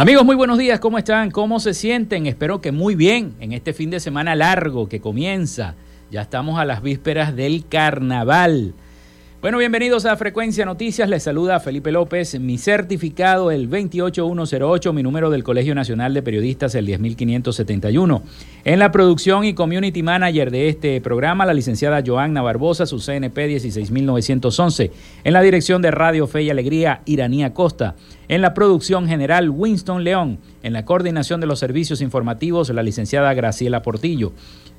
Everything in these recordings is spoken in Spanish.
Amigos, muy buenos días, ¿cómo están? ¿Cómo se sienten? Espero que muy bien en este fin de semana largo que comienza. Ya estamos a las vísperas del carnaval. Bueno, bienvenidos a Frecuencia Noticias. Les saluda Felipe López. Mi certificado, el 28108, mi número del Colegio Nacional de Periodistas, el 10571. En la producción y community manager de este programa, la licenciada Joanna Barbosa, su CNP 16911. En la dirección de Radio Fe y Alegría, Iranía Costa. En la producción general, Winston León. En la coordinación de los servicios informativos, la licenciada Graciela Portillo.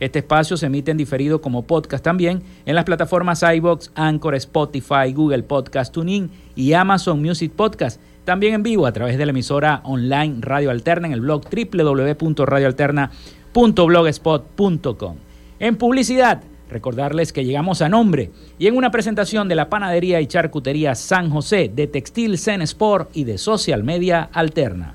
Este espacio se emite en diferido como podcast también en las plataformas iBox, Anchor, Spotify, Google Podcast, TuneIn y Amazon Music Podcast. También en vivo a través de la emisora online Radio Alterna en el blog www.radioalterna.blogspot.com. En publicidad, recordarles que llegamos a nombre y en una presentación de la panadería y charcutería San José, de Textil Zen Sport y de Social Media Alterna.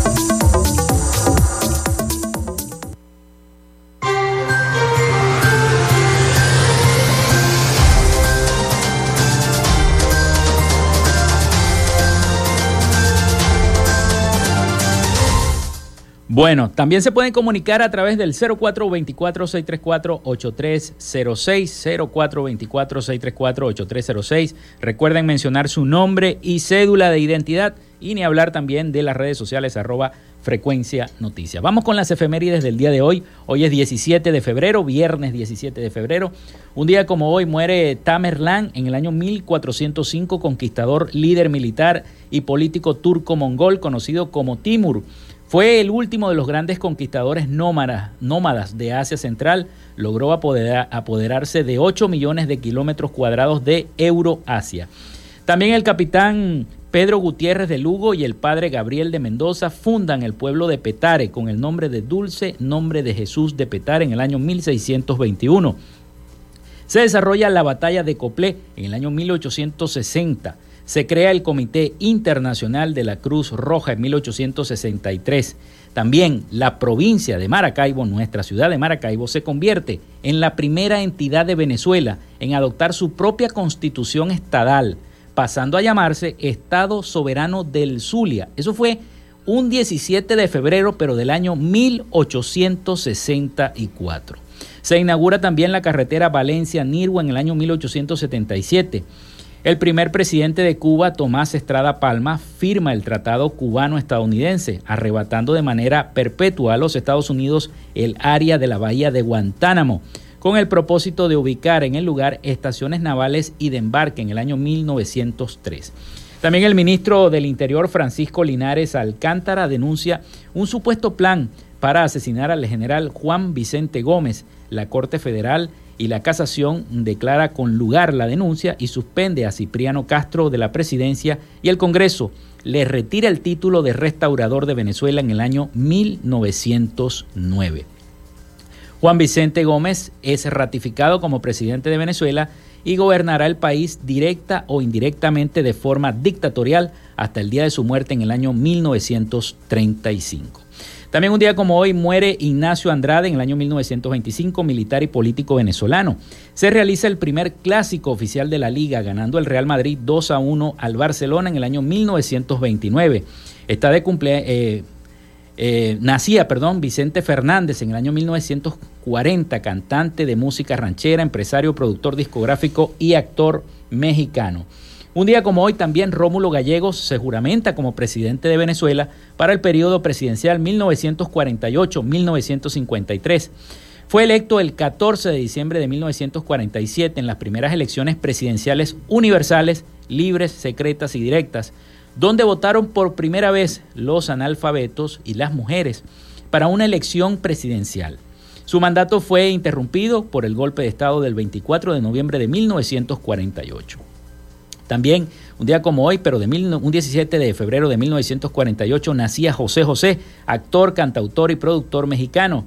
Bueno, también se pueden comunicar a través del 0424-634-8306, 0424-634-8306. Recuerden mencionar su nombre y cédula de identidad y ni hablar también de las redes sociales arroba frecuencia noticias. Vamos con las efemérides del día de hoy. Hoy es 17 de febrero, viernes 17 de febrero. Un día como hoy muere Tamerlán en el año 1405, conquistador, líder militar y político turco-mongol conocido como Timur. Fue el último de los grandes conquistadores nómadas, de Asia Central. Logró apoderarse de 8 millones de kilómetros cuadrados de Euroasia. También el capitán Pedro Gutiérrez de Lugo y el padre Gabriel de Mendoza fundan el pueblo de Petare con el nombre de Dulce Nombre de Jesús de Petare en el año 1621. Se desarrolla la batalla de Coplé en el año 1860 se crea el Comité Internacional de la Cruz Roja en 1863. También la provincia de Maracaibo, nuestra ciudad de Maracaibo, se convierte en la primera entidad de Venezuela en adoptar su propia constitución estadal, pasando a llamarse Estado Soberano del Zulia. Eso fue un 17 de febrero, pero del año 1864. Se inaugura también la carretera Valencia-Nirgua en el año 1877. El primer presidente de Cuba, Tomás Estrada Palma, firma el Tratado Cubano-Estadounidense, arrebatando de manera perpetua a los Estados Unidos el área de la bahía de Guantánamo, con el propósito de ubicar en el lugar estaciones navales y de embarque en el año 1903. También el ministro del Interior, Francisco Linares Alcántara, denuncia un supuesto plan para asesinar al general Juan Vicente Gómez. La Corte Federal y la casación declara con lugar la denuncia y suspende a Cipriano Castro de la presidencia y el Congreso le retira el título de restaurador de Venezuela en el año 1909. Juan Vicente Gómez es ratificado como presidente de Venezuela y gobernará el país directa o indirectamente de forma dictatorial hasta el día de su muerte en el año 1935. También un día como hoy muere Ignacio Andrade en el año 1925, militar y político venezolano. Se realiza el primer clásico oficial de la liga, ganando el Real Madrid 2 a 1 al Barcelona en el año 1929. Está de. Eh, eh, nacía, perdón, Vicente Fernández en el año 1940, cantante de música ranchera, empresario, productor discográfico y actor mexicano. Un día como hoy también Rómulo Gallegos se juramenta como presidente de Venezuela para el periodo presidencial 1948-1953. Fue electo el 14 de diciembre de 1947 en las primeras elecciones presidenciales universales, libres, secretas y directas, donde votaron por primera vez los analfabetos y las mujeres para una elección presidencial. Su mandato fue interrumpido por el golpe de Estado del 24 de noviembre de 1948. También, un día como hoy, pero de un 17 de febrero de 1948, nacía José José, actor, cantautor y productor mexicano.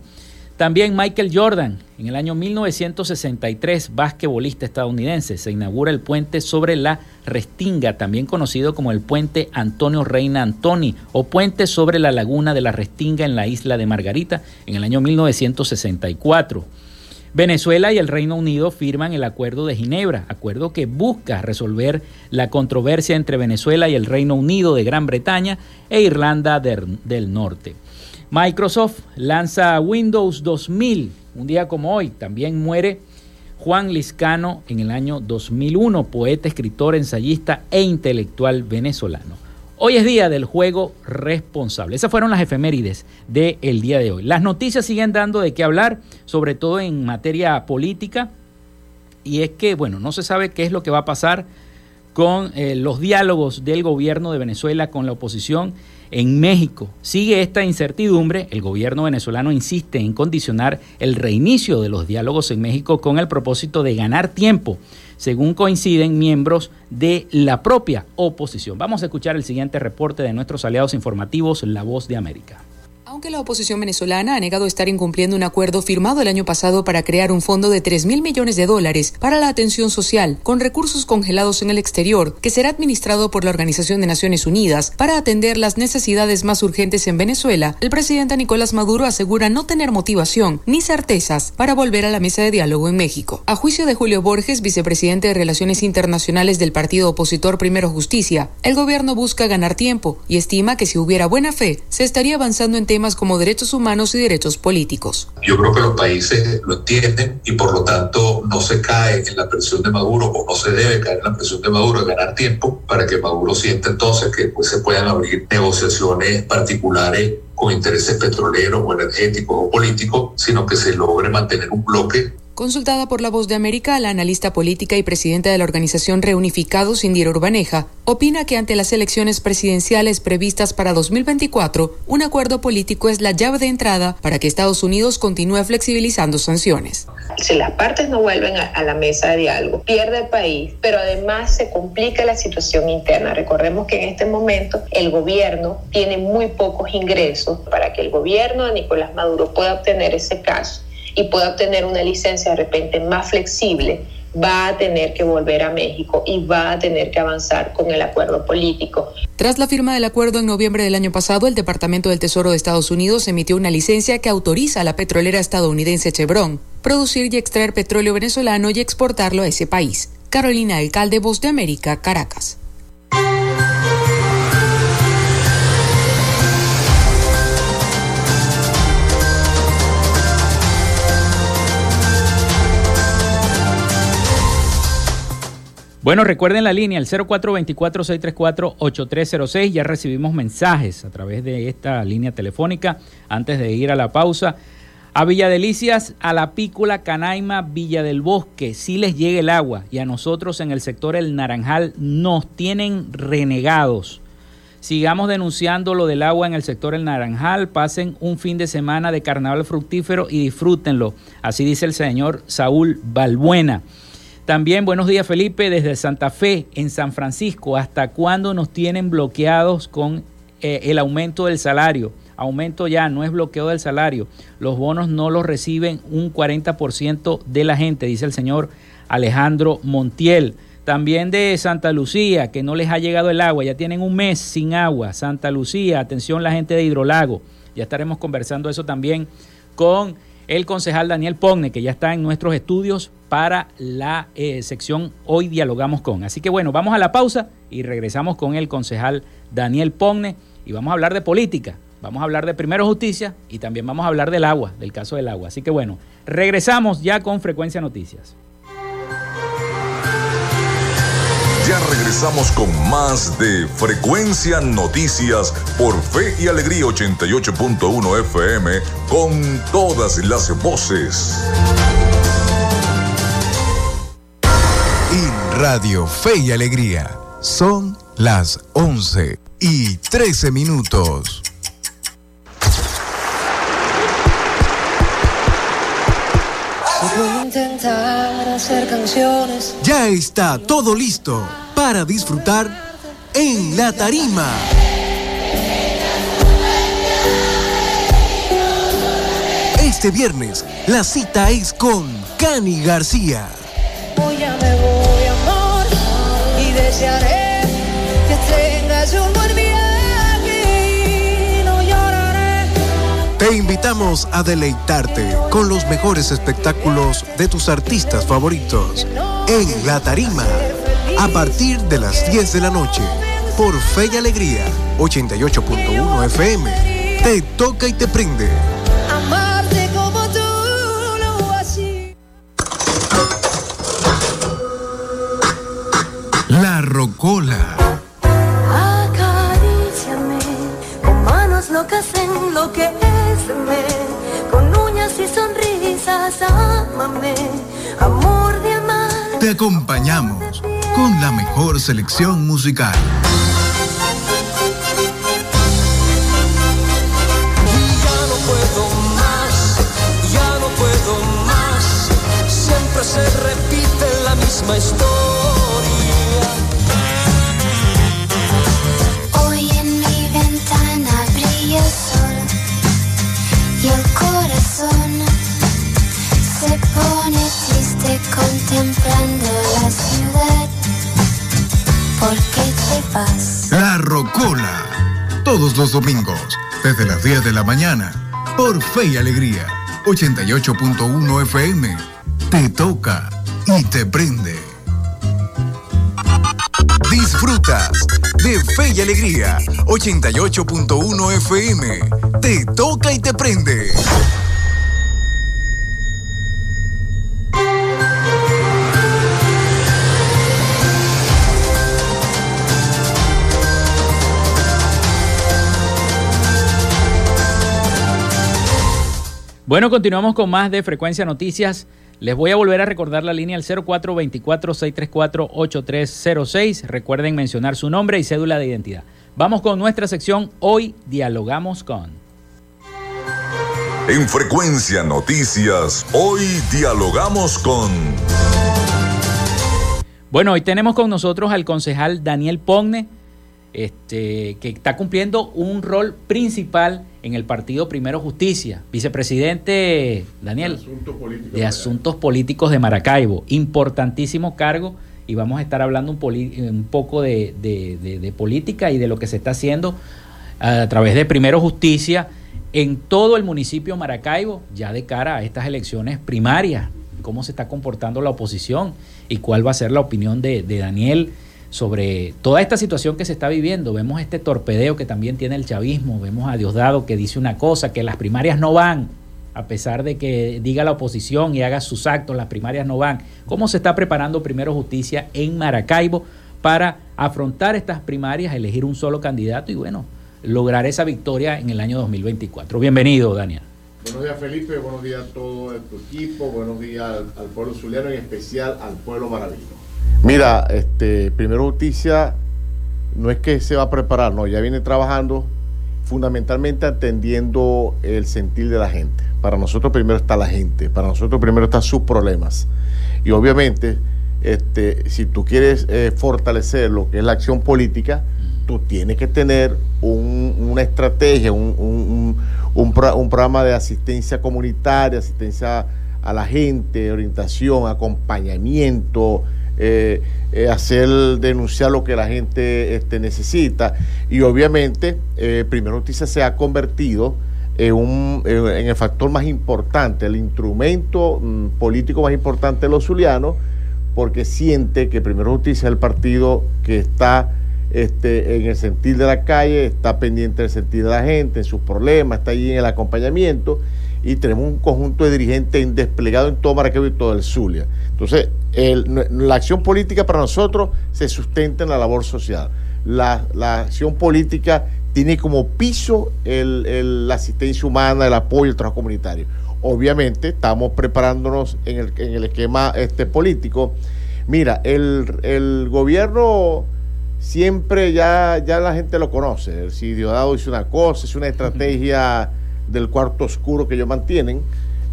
También Michael Jordan, en el año 1963, basquetbolista estadounidense, se inaugura el puente sobre la Restinga, también conocido como el puente Antonio Reina Antoni o puente sobre la laguna de la Restinga en la isla de Margarita, en el año 1964. Venezuela y el Reino Unido firman el Acuerdo de Ginebra, acuerdo que busca resolver la controversia entre Venezuela y el Reino Unido de Gran Bretaña e Irlanda del Norte. Microsoft lanza Windows 2000, un día como hoy, también muere Juan Liscano en el año 2001, poeta, escritor, ensayista e intelectual venezolano. Hoy es día del juego responsable. Esas fueron las efemérides del día de hoy. Las noticias siguen dando de qué hablar, sobre todo en materia política. Y es que, bueno, no se sabe qué es lo que va a pasar con eh, los diálogos del gobierno de Venezuela con la oposición en México. Sigue esta incertidumbre. El gobierno venezolano insiste en condicionar el reinicio de los diálogos en México con el propósito de ganar tiempo según coinciden miembros de la propia oposición. Vamos a escuchar el siguiente reporte de nuestros aliados informativos, La Voz de América. Aunque la oposición venezolana ha negado estar incumpliendo un acuerdo firmado el año pasado para crear un fondo de 3 mil millones de dólares para la atención social con recursos congelados en el exterior, que será administrado por la Organización de Naciones Unidas para atender las necesidades más urgentes en Venezuela, el presidente Nicolás Maduro asegura no tener motivación ni certezas para volver a la mesa de diálogo en México. A juicio de Julio Borges, vicepresidente de Relaciones Internacionales del partido opositor Primero Justicia, el gobierno busca ganar tiempo y estima que si hubiera buena fe, se estaría avanzando en temas como derechos humanos y derechos políticos. Yo creo que los países lo entienden y por lo tanto no se cae en la presión de Maduro o no se debe caer en la presión de Maduro de ganar tiempo para que Maduro sienta entonces que pues, se puedan abrir negociaciones particulares con intereses petroleros o energéticos o políticos, sino que se logre mantener un bloque Consultada por La Voz de América, la analista política y presidenta de la organización Reunificados, Indira Urbaneja, opina que ante las elecciones presidenciales previstas para 2024, un acuerdo político es la llave de entrada para que Estados Unidos continúe flexibilizando sanciones. Si las partes no vuelven a, la mesa de diálogo, pierde el país, pero además se complica la situación interna. Recordemos que en este momento el gobierno tiene muy pocos ingresos para que el gobierno de Nicolás Maduro pueda obtener ese caso y pueda obtener una licencia de repente más flexible, va a tener que volver a México y va a tener que avanzar con el acuerdo político. Tras la firma del acuerdo en noviembre del año pasado, el Departamento del Tesoro de Estados Unidos emitió una licencia que autoriza a la petrolera estadounidense Chevron producir y extraer petróleo venezolano y exportarlo a ese país. Carolina Alcalde, Voz de América, Caracas. Bueno, recuerden la línea, el 0424-634-8306. Ya recibimos mensajes a través de esta línea telefónica antes de ir a la pausa. A Villa Delicias, a la Pícola, Canaima, Villa del Bosque, sí les llega el agua y a nosotros en el sector El Naranjal nos tienen renegados. Sigamos denunciando lo del agua en el sector El Naranjal, pasen un fin de semana de carnaval fructífero y disfrútenlo. Así dice el señor Saúl Balbuena. También buenos días Felipe desde Santa Fe en San Francisco. ¿Hasta cuándo nos tienen bloqueados con eh, el aumento del salario? Aumento ya, no es bloqueo del salario. Los bonos no los reciben un 40% de la gente, dice el señor Alejandro Montiel. También de Santa Lucía, que no les ha llegado el agua, ya tienen un mes sin agua. Santa Lucía, atención la gente de Hidrolago. Ya estaremos conversando eso también con el concejal Daniel Pogne, que ya está en nuestros estudios para la eh, sección Hoy Dialogamos con. Así que bueno, vamos a la pausa y regresamos con el concejal Daniel Pogne y vamos a hablar de política, vamos a hablar de primero justicia y también vamos a hablar del agua, del caso del agua. Así que bueno, regresamos ya con Frecuencia Noticias. Ya regresamos con más de Frecuencia Noticias por Fe y Alegría 88.1 FM con todas las voces. Radio Fe y Alegría son las 11 y 13 minutos. intentar hacer canciones. Ya está todo listo para disfrutar en la tarima. Este viernes la cita es con Cani García. Que tengas un buen viaje y no lloraré. Te invitamos a deleitarte con los mejores espectáculos de tus artistas favoritos en La Tarima a partir de las 10 de la noche por Fe y Alegría 88.1 FM. Te toca y te prende. Amarte como tú lo. La Rocola. Ámame, amor de amar. Te acompañamos con la mejor selección musical. Ya no puedo más, ya no puedo más. Siempre se repite la misma historia. Los domingos, desde las 10 de la mañana, por Fe y Alegría. 88.1 FM. Te toca y te prende. Disfrutas de Fe y Alegría, 88.1 FM. Te toca y te prende. Bueno, continuamos con más de Frecuencia Noticias. Les voy a volver a recordar la línea al 0424-634-8306. Recuerden mencionar su nombre y cédula de identidad. Vamos con nuestra sección Hoy Dialogamos con. En Frecuencia Noticias, hoy dialogamos con... Bueno, hoy tenemos con nosotros al concejal Daniel Pogne, este, que está cumpliendo un rol principal en el partido Primero Justicia, vicepresidente Daniel de Asuntos Políticos de Maracaibo, importantísimo cargo y vamos a estar hablando un, poco de, de- de- de política y de lo que se está haciendo a través de Primero Justicia en todo el municipio de Maracaibo, ya de cara a estas elecciones primarias, cómo se está comportando la oposición y cuál va a ser la opinión de Daniel sobre toda esta situación que se está viviendo. Vemos este torpedeo que también tiene el chavismo, vemos a Diosdado que dice una cosa, que las primarias no van, a pesar de que diga la oposición y haga sus actos, las primarias no van. ¿Cómo se está preparando Primero Justicia en Maracaibo para afrontar estas primarias, elegir un solo candidato y bueno, lograr esa victoria en el año 2024? Bienvenido, Daniel. Buenos días Felipe, buenos días a todo tu equipo, buenos días al, pueblo zuliano, en especial al pueblo maravino. Mira, este, Primero Justicia no es que se va a preparar, no, ya viene trabajando fundamentalmente atendiendo el sentir de la gente. Para nosotros primero está la gente, para nosotros primero están sus problemas. Y obviamente, este, si tú quieres eh, fortalecer lo que es la acción política, tú tienes que tener un- una estrategia, un, un- un programa de asistencia comunitaria, asistencia a la gente, orientación, acompañamiento, eh, eh, hacer denunciar lo que la gente este, necesita. Y obviamente, eh, Primero Justicia se ha convertido en, un- en- el factor más importante, el instrumento mm, político más importante de los zulianos, porque siente que Primero Justicia es el partido que está este, en el sentir de la calle, está pendiente del sentir de la gente, en sus problemas, está ahí en el acompañamiento y tenemos un conjunto de dirigentes desplegados en todo Maracaibo y todo el Zulia. Entonces, la acción política para nosotros se sustenta en la labor social. La, la acción política tiene como piso el- el- la asistencia humana, el apoyo, el trabajo comunitario. Obviamente, estamos preparándonos en el, en el esquema este, político. Mira, el, gobierno siempre ya, ya la gente lo conoce. Si Diosdado dice una cosa, es una estrategia del cuarto oscuro que ellos mantienen,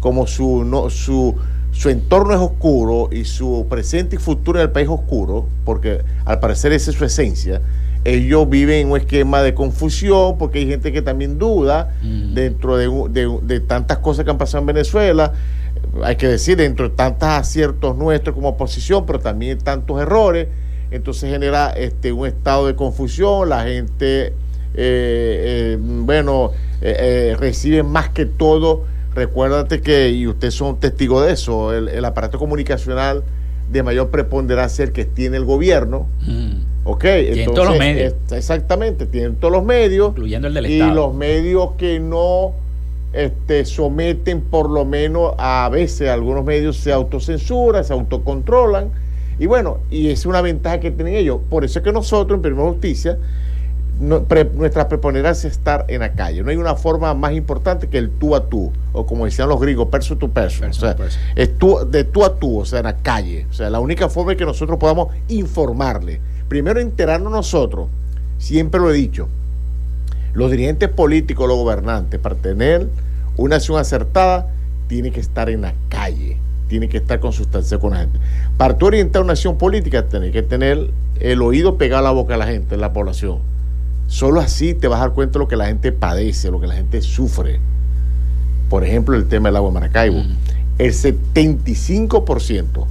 como su, no, su, su entorno es oscuro y su presente y futuro en el país es oscuro, porque al parecer esa es su esencia. Ellos viven en un esquema de confusión porque hay gente que también duda dentro de, de- de tantas cosas que han pasado en Venezuela. Hay que decir, dentro de tantos aciertos nuestros como oposición, pero también tantos errores entonces genera este, un estado de confusión, la gente, eh, eh, bueno, eh, eh, recibe más que todo, recuérdate que, y ustedes son testigos de eso, el, el aparato comunicacional de mayor preponderancia el que tiene el gobierno, ¿ok? Tienen todos los medios. es- exactamente, tienen todos los medios, Incluyendo el del y Estado. los medios que no este, someten por lo menos a veces algunos medios se autocensuran, se autocontrolan y bueno, y es una ventaja que tienen ellos. Por eso es que nosotros en Primera Justicia no- pre- nuestra preponderancia es estar en la calle. No hay una forma más importante que el tú a tú, o como decían los griegos, perso tu perso. O sea, es tú, de tú a tú, o sea, en la calle. O sea, la única forma es que nosotros podamos informarle. Primero enterarnos nosotros, siempre lo he dicho, los dirigentes políticos, los gobernantes, para tener una acción acertada, tiene que estar en la calle, tiene que estar con sustancia con la gente. Para tú orientar una acción política, tienes que tener el oído pegado a la boca de la gente, de la población. Solo así te vas a dar cuenta de lo que la gente padece, lo que la gente sufre. Por ejemplo, el tema del agua de Maracaibo. El 75%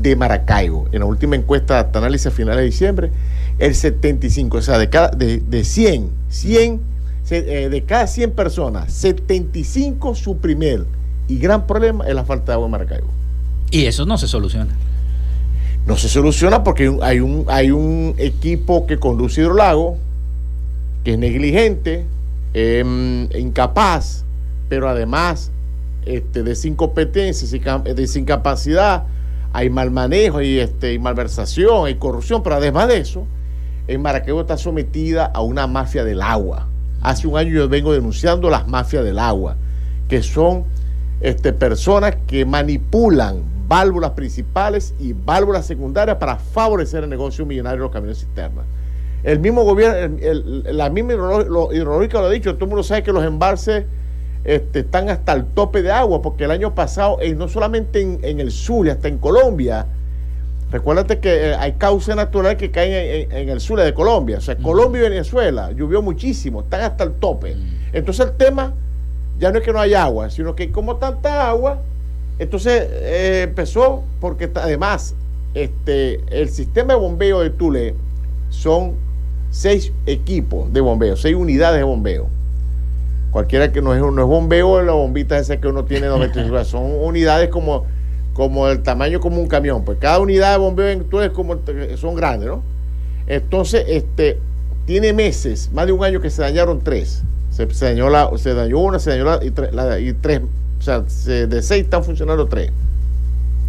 de Maracaibo, en la última encuesta de análisis a finales de diciembre, el 75, o sea, de, cada, de, de 100, 100, se- eh, de cada 100 personas, 75 su primer y gran problema es la falta de agua en Maracaibo. Y eso no se soluciona. No se soluciona porque hay un- hay un, hay un equipo que conduce Hidrolago que es negligente, em, incapaz, pero además este, de incompetencia, de incapacidad, hay mal manejo, hay, este, hay malversación, hay corrupción, pero además de eso, en Maracaibo está sometida a una mafia del agua. Hace un año yo vengo denunciando las mafias del agua, que son este, personas que manipulan válvulas principales y válvulas secundarias para favorecer el negocio millonario de los camiones cisternas. El mismo gobierno, el- el- la misma hidrológica lo ha dicho, todo el mundo sabe que los embalses este, están hasta el tope de agua, porque el año pasado, eh, no solamente en, en el sur, hasta en Colombia, recuérdate que eh, hay causas naturales que caen en, en- en el sur de Colombia, o sea, Colombia y Venezuela, llovió muchísimo, están hasta el tope. Entonces el tema ya no es que no hay agua, sino que como tanta agua, entonces eh, empezó porque además este, el sistema de bombeo de Tule son seis equipos de bombeo, seis unidades de bombeo. Cualquiera que no es, no es bombeo, la bombita esa que uno tiene 95, son unidades como, como el tamaño como un camión. Pues cada unidad de bombeo en Tule es como, son grandes, ¿no? Entonces, este, tiene meses, más de un año que se dañaron tres. Se, se dañó, la, se dañó una, se dañó la, y, tre- la- y tres. O sea, se- de seis están funcionando tres.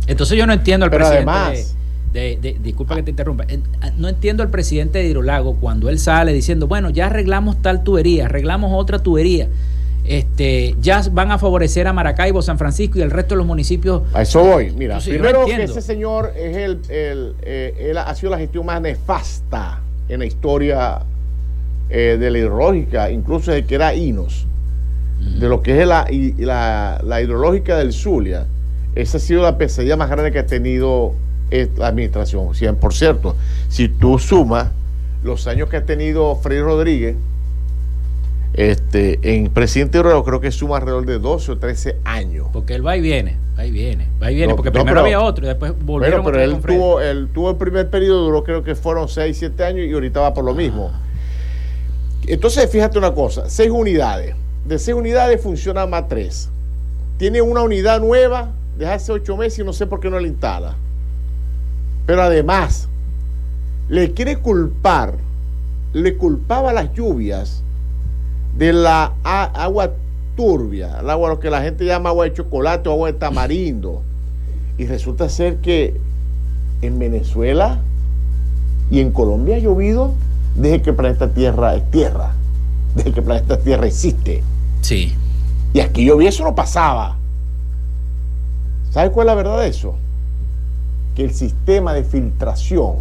Entonces yo no entiendo al Pero presidente además- de, de- de- disculpa que te interrumpa, eh, no entiendo al presidente de Hidrolago cuando él sale diciendo, bueno, ya arreglamos tal tubería, arreglamos otra tubería, este, ya van a favorecer a Maracaibo, San Francisco y el resto de los municipios. A eso voy. Mira, Entonces, primero que ese señor es el, el, eh, él ha sido la gestión más nefasta en la historia eh, de la hidrológica, incluso desde que era Inos, de lo que es la, la, la hidrológica del Zulia. Esa ha sido la pesadilla más grande que ha tenido la administración. Sea, por cierto, si tú sumas los años que ha tenido Freddy Rodríguez, este, en presidente hidrológico creo que suma alrededor de 12 o 13 años. Porque él va y viene, va y viene, va y viene, No, porque no, primero pero- había otro y después volvieron pero vez él tuvo, él tuvo el primer periodo, duró creo que fueron 6, 7 años y ahorita va por lo mismo. Entonces, fíjate una cosa, 6 unidades. De 6 unidades funcionan más 3. Tiene una unidad nueva de hace 8 meses y no sé por qué no la instala. Pero además, le quiere culpar, le culpaba las lluvias de la agua turbia, el agua lo que la gente llama agua de chocolate o agua de tamarindo. Y resulta ser que en Venezuela y en Colombia ha llovido desde que el planeta Tierra es tierra, desde que el planeta Tierra existe. Sí. Y aquí llovía, eso no pasaba. ¿Sabes cuál es la verdad de eso? Que el sistema de filtración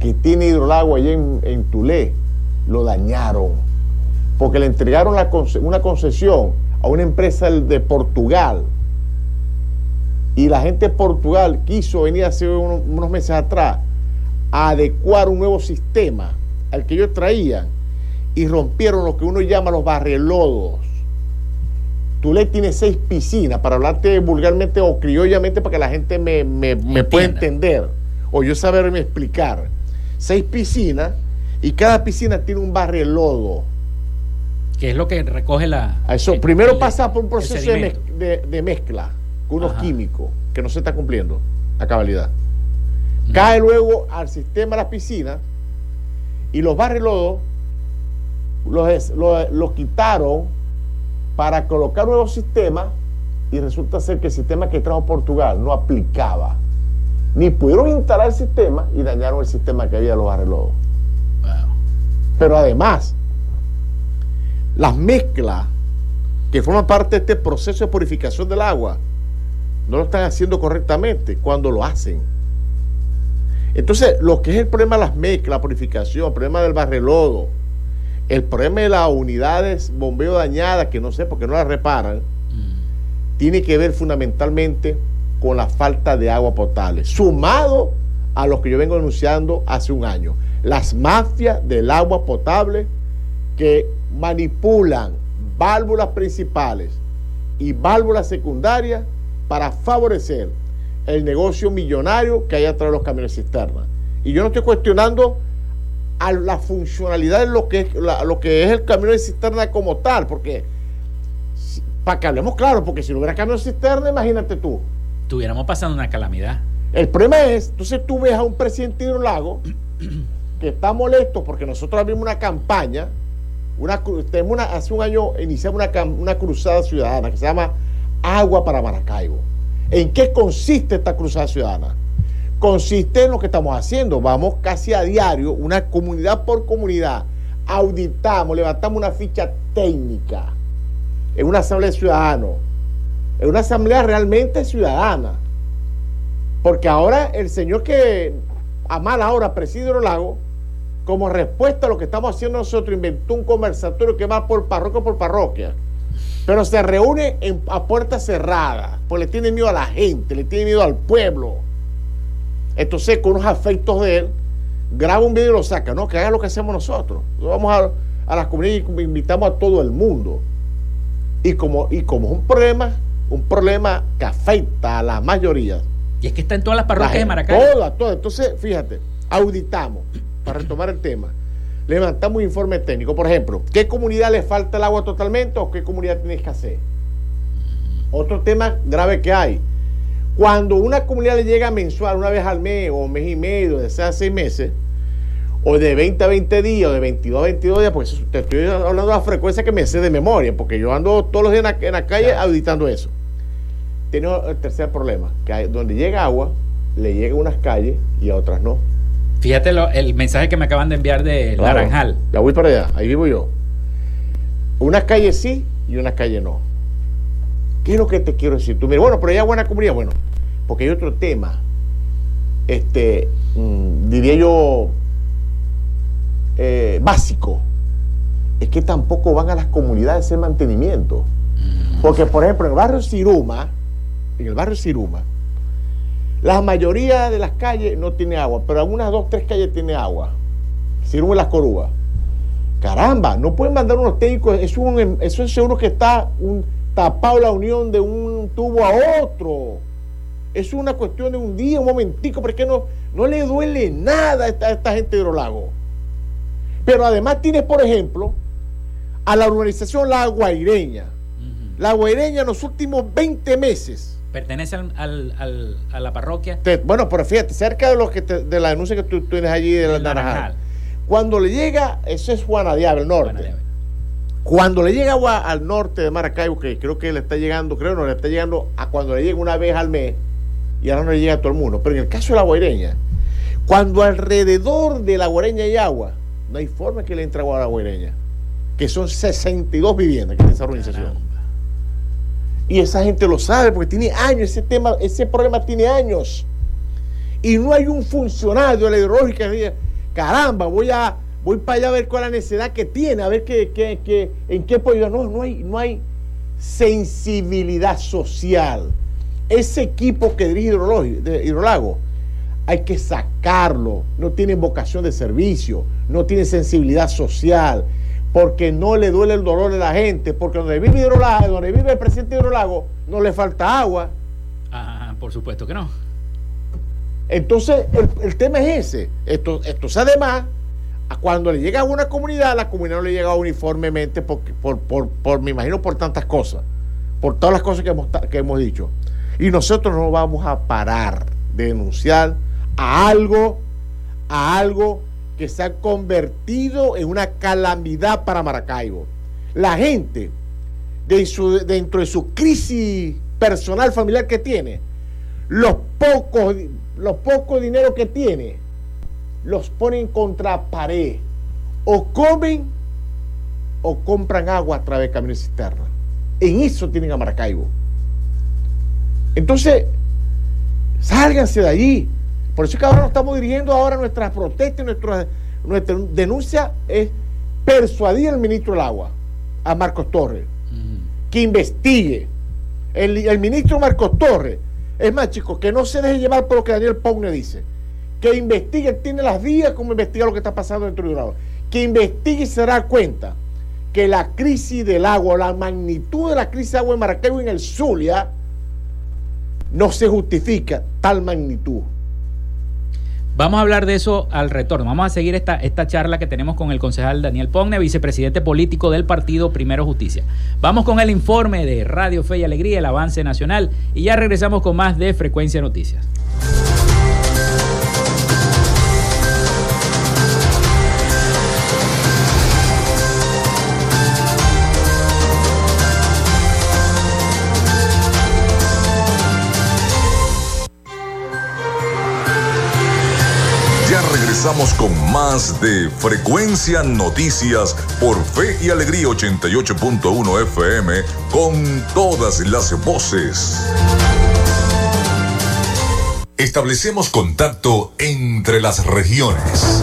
que tiene Hidrolagua allá en, en Tulé lo dañaron. Porque le entregaron una concesión a una empresa de Portugal. Y la gente de Portugal quiso venir hace uno- unos meses atrás a adecuar un nuevo sistema al que ellos traían y rompieron lo que uno llama los barrelodos. Tulé tiene seis piscinas, para hablarte vulgarmente o criollamente para que la gente me, me- me pueda entender o yo saberme explicar. Seis piscinas y cada piscina tiene un barrelodo. Que es lo que recoge la. Eso el- primero el- pasa por un proceso de, de- de mezcla con unos Ajá. químicos que no se está cumpliendo a cabalidad. Cae luego al sistema de las piscinas y los barrelodos los, es- los- los quitaron para colocar nuevos sistemas y resulta ser que el sistema que trajo Portugal no aplicaba. Ni pudieron instalar el sistema y dañaron el sistema que había de los barrelodos. Pero además, las mezclas que forman parte de este proceso de purificación del agua no lo están haciendo correctamente cuando lo hacen. Entonces, lo que es el problema de las mezclas, la purificación, el problema del barrelodo, el problema de las unidades bombeo dañadas, que no sé por qué no las reparan, tiene que ver fundamentalmente con la falta de agua potable, sumado a lo que yo vengo denunciando hace un año. Las mafias del agua potable que manipulan válvulas principales y válvulas secundarias para favorecer el negocio millonario que hay atrás de los camiones cisternas. Y yo no estoy cuestionando a la funcionalidad de lo que es, la- lo que es el camión de cisterna como tal, porque si- para que hablemos claro, porque si no hubiera camión de cisterna, imagínate tú. Estuviéramos pasando una calamidad. El problema es, entonces tú ves a un presidente de Hidrolago que está molesto porque nosotros abrimos una campaña, una, cru- tenemos una- hace un año iniciamos una, una cruzada ciudadana que se llama Agua para Maracaibo. ¿En qué consiste esta cruzada ciudadana? Consiste en lo que estamos haciendo. Vamos casi a diario, una comunidad por comunidad, auditamos, levantamos una ficha técnica en una asamblea de ciudadanos, en una asamblea realmente ciudadana. Porque ahora el señor que a mala hora preside Hidrolago, como respuesta a lo que estamos haciendo nosotros, inventó un conversatorio que va por parroquia por parroquia. Pero se reúne a puertas cerradas, pues le tiene miedo a la gente, le tiene miedo al pueblo. Entonces, con unos afectos de él, graba un video y lo saca, ¿no? Que haga lo que hacemos nosotros. Nosotros Vamos a, a las comunidades y invitamos a todo el mundo. Y como, y como es un problema, un problema que afecta a la mayoría. Y es que está en todas las parroquias La de Maracaibo. Todas, todas. Entonces, fíjate, auditamos, para retomar el tema, levantamos un informe técnico. Por ejemplo, ¿qué comunidad le falta el agua totalmente o qué comunidad tiene escasez? Otro tema grave que hay. Cuando una comunidad le llega mensual, una vez al mes, o mes y medio, de 6 a 6 meses, o de 20 a 20 días, o de 22 a 22 días, pues te estoy hablando de la frecuencia que me sé de memoria, porque yo ando todos los días en la, en la calle auditando eso. Tiene el tercer problema, que hay- donde llega agua, le llega a unas calles y a otras no. Fíjate lo- el mensaje que me acaban de enviar de Claro, Naranjal. Ya voy para allá, ahí vivo yo. Unas calles sí y unas calles no. ¿Qué es lo que te quiero decir? Tú, mira, bueno, pero en la comunidad. Bueno, porque hay otro tema, este, mm, diría yo, eh, básico. Es que tampoco van a las comunidades a hacer mantenimiento. Porque, por ejemplo, en el barrio Ciruma, en el barrio Ciruma, la mayoría de las calles no tiene agua, pero algunas dos, tres calles tiene agua. Ciruma y las Corúas. Caramba, no pueden mandar unos técnicos, es un, eso es seguro que está un, tapado la unión de un tubo a otro. Es una cuestión de un día, un momentico, porque no, no le duele nada a esta, a esta gente de Hidrolago. Pero además tienes, por ejemplo, a la urbanización La Guaireña. La Guaireña en los últimos 20 meses. Pertenece al, al- al- a la parroquia. te- bueno, pero fíjate, cerca de, lo que te- de la denuncia que tú tú tienes allí de la Naranjal. Naranjal. Cuando le llega, eso es Juana Diablo, el norte. Juana. Cuando le llega agua al norte de Maracaibo, que creo que le está llegando, creo no, le está llegando a cuando le llega una vez al mes, y ahora no le llega a todo el mundo. Pero en el caso de la guaireña, cuando alrededor de la guaireña hay agua, no hay forma que le entre agua a la guaireña, que son 62 viviendas que tiene esa organización. Caramba. Y esa gente lo sabe porque tiene años, ese tema, ese problema tiene años. Y no hay un funcionario de la hidrológica que diga, caramba, voy a voy para allá a ver cuál es la necesidad que tiene, a ver qué, qué- qué- en qué puedo ayudar. No, no hay, no hay sensibilidad social. Ese equipo que dirige Hidrolago, hay que sacarlo. No tiene vocación de servicio, no tiene sensibilidad social, porque no le duele el dolor de la gente, porque donde vive Hidrolago, donde vive el presidente de Hidrolago, no le falta agua. Ajá, por supuesto que no. Entonces, el, el tema es ese. Esto, esto es además, cuando le llega a una comunidad, la comunidad no le llega uniformemente, porque, por, por, por, me imagino, por tantas cosas, por todas las cosas que hemos, que hemos dicho. Y nosotros no vamos a parar de denunciar a algo, a algo que se ha convertido en una calamidad para Maracaibo. La gente, dentro de su crisis personal, familiar que tiene, los pocos, los pocos dinero que tiene, los ponen contra pared. O comen o compran agua a través de camiones cisterna. En eso tienen a Maracaibo. Entonces, sálganse de allí. Por eso es que ahora nos estamos dirigiendo ahora nuestras protestas, nuestra, nuestra denuncia es persuadir al ministro del agua, a Marcos Torres, que investigue. El, el ministro Marcos Torres, es más, chicos, que no se deje llevar por lo que Daniel Pogne dice. Que investigue, tiene las vías como investigar lo que está pasando dentro de agua. Que investigue y se dará cuenta que la crisis del agua, la magnitud de la crisis de agua en Maracaibo y en el Zulia, no se justifica tal magnitud. Vamos a hablar de eso al retorno. Vamos a seguir esta, esta charla que tenemos con el concejal Daniel Pogne, vicepresidente político del partido Primero Justicia. Vamos con el informe de Radio Fe y Alegría, el avance nacional, y ya regresamos con más de Frecuencia Noticias. Regresamos con más de Frecuencia Noticias por Fe y Alegría 88.1 FM con todas las voces. Establecemos contacto entre las regiones.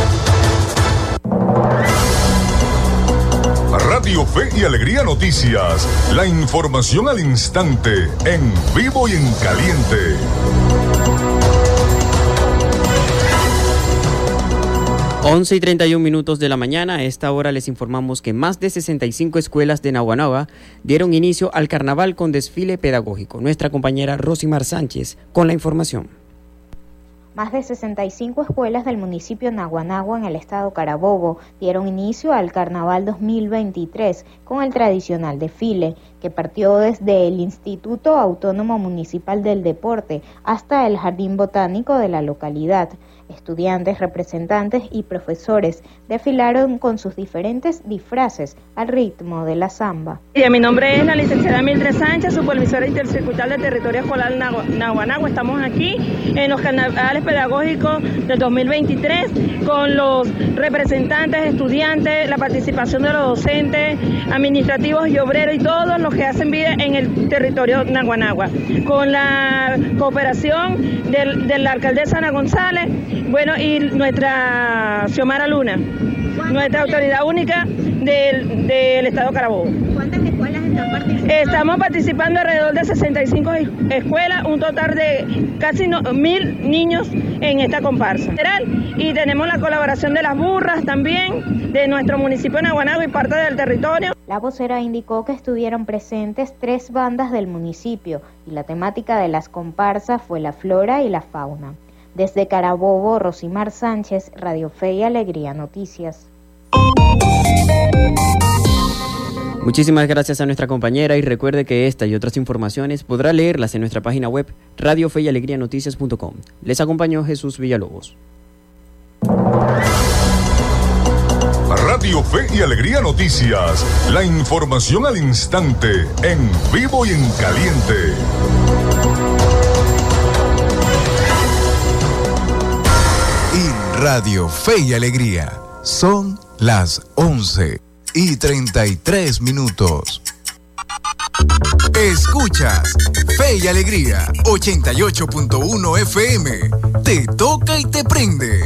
Fe y Alegría Noticias, la información al instante, en vivo y en caliente. 11 y 31 minutos de la mañana. A esta hora les informamos que más de 65 escuelas de Nahuanagua dieron inicio al carnaval con desfile pedagógico. Nuestra compañera Rosimar Sánchez con la información. Más de 65 escuelas del municipio Naguanagua en el estado Carabobo dieron inicio al Carnaval 2023 con el tradicional desfile que partió desde el Instituto Autónomo Municipal del Deporte hasta el Jardín Botánico de la localidad. Estudiantes, representantes y profesores desfilaron con sus diferentes disfraces al ritmo de la samba. Y mi nombre es la licenciada Mildred Sánchez, supervisora intercircuital del territorio escolar Nahuanagua. Estamos aquí en los carnavales pedagógicos del 2023 con los representantes, estudiantes, la participación de los docentes, administrativos y obreros y todos los que hacen vida en el territorio Nahuanagua. Con la cooperación de la alcaldesa Ana González, bueno, y nuestra Xiomara Luna, nuestra autoridad única del, del Estado Carabobo. ¿Cuántas escuelas están participando? Estamos participando alrededor de 65 escuelas, un total de casi no, mil niños en esta comparsa. Y tenemos la colaboración de las burras también, de nuestro municipio de Naguanago y parte del territorio. La vocera indicó que estuvieron presentes tres bandas del municipio y la temática de las comparsas fue la flora y la fauna. Desde Carabobo, Rosimar Sánchez, Radio Fe y Alegría Noticias. Muchísimas gracias a nuestra compañera y recuerde que esta y otras informaciones podrá leerlas en nuestra página web Radio Fe y Alegría Noticias.com. Les acompañó Jesús Villalobos. Radio Fe y Alegría Noticias, la información al instante, en vivo y en caliente. Radio Fe y Alegría son las 11 y 33 minutos. Escuchas Fe y Alegría 88.1 FM. Te toca y te prende.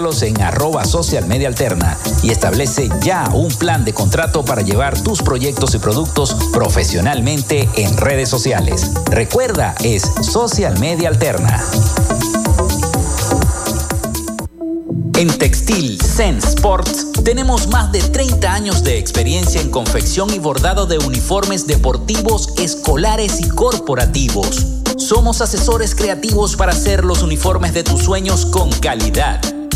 En arroba social media alterna y establece ya un plan de contrato para llevar tus proyectos y productos profesionalmente en redes sociales. Recuerda, es Social Media Alterna. En Textil Sense Sports tenemos más de 30 años de experiencia en confección y bordado de uniformes deportivos, escolares y corporativos. Somos asesores creativos para hacer los uniformes de tus sueños con calidad.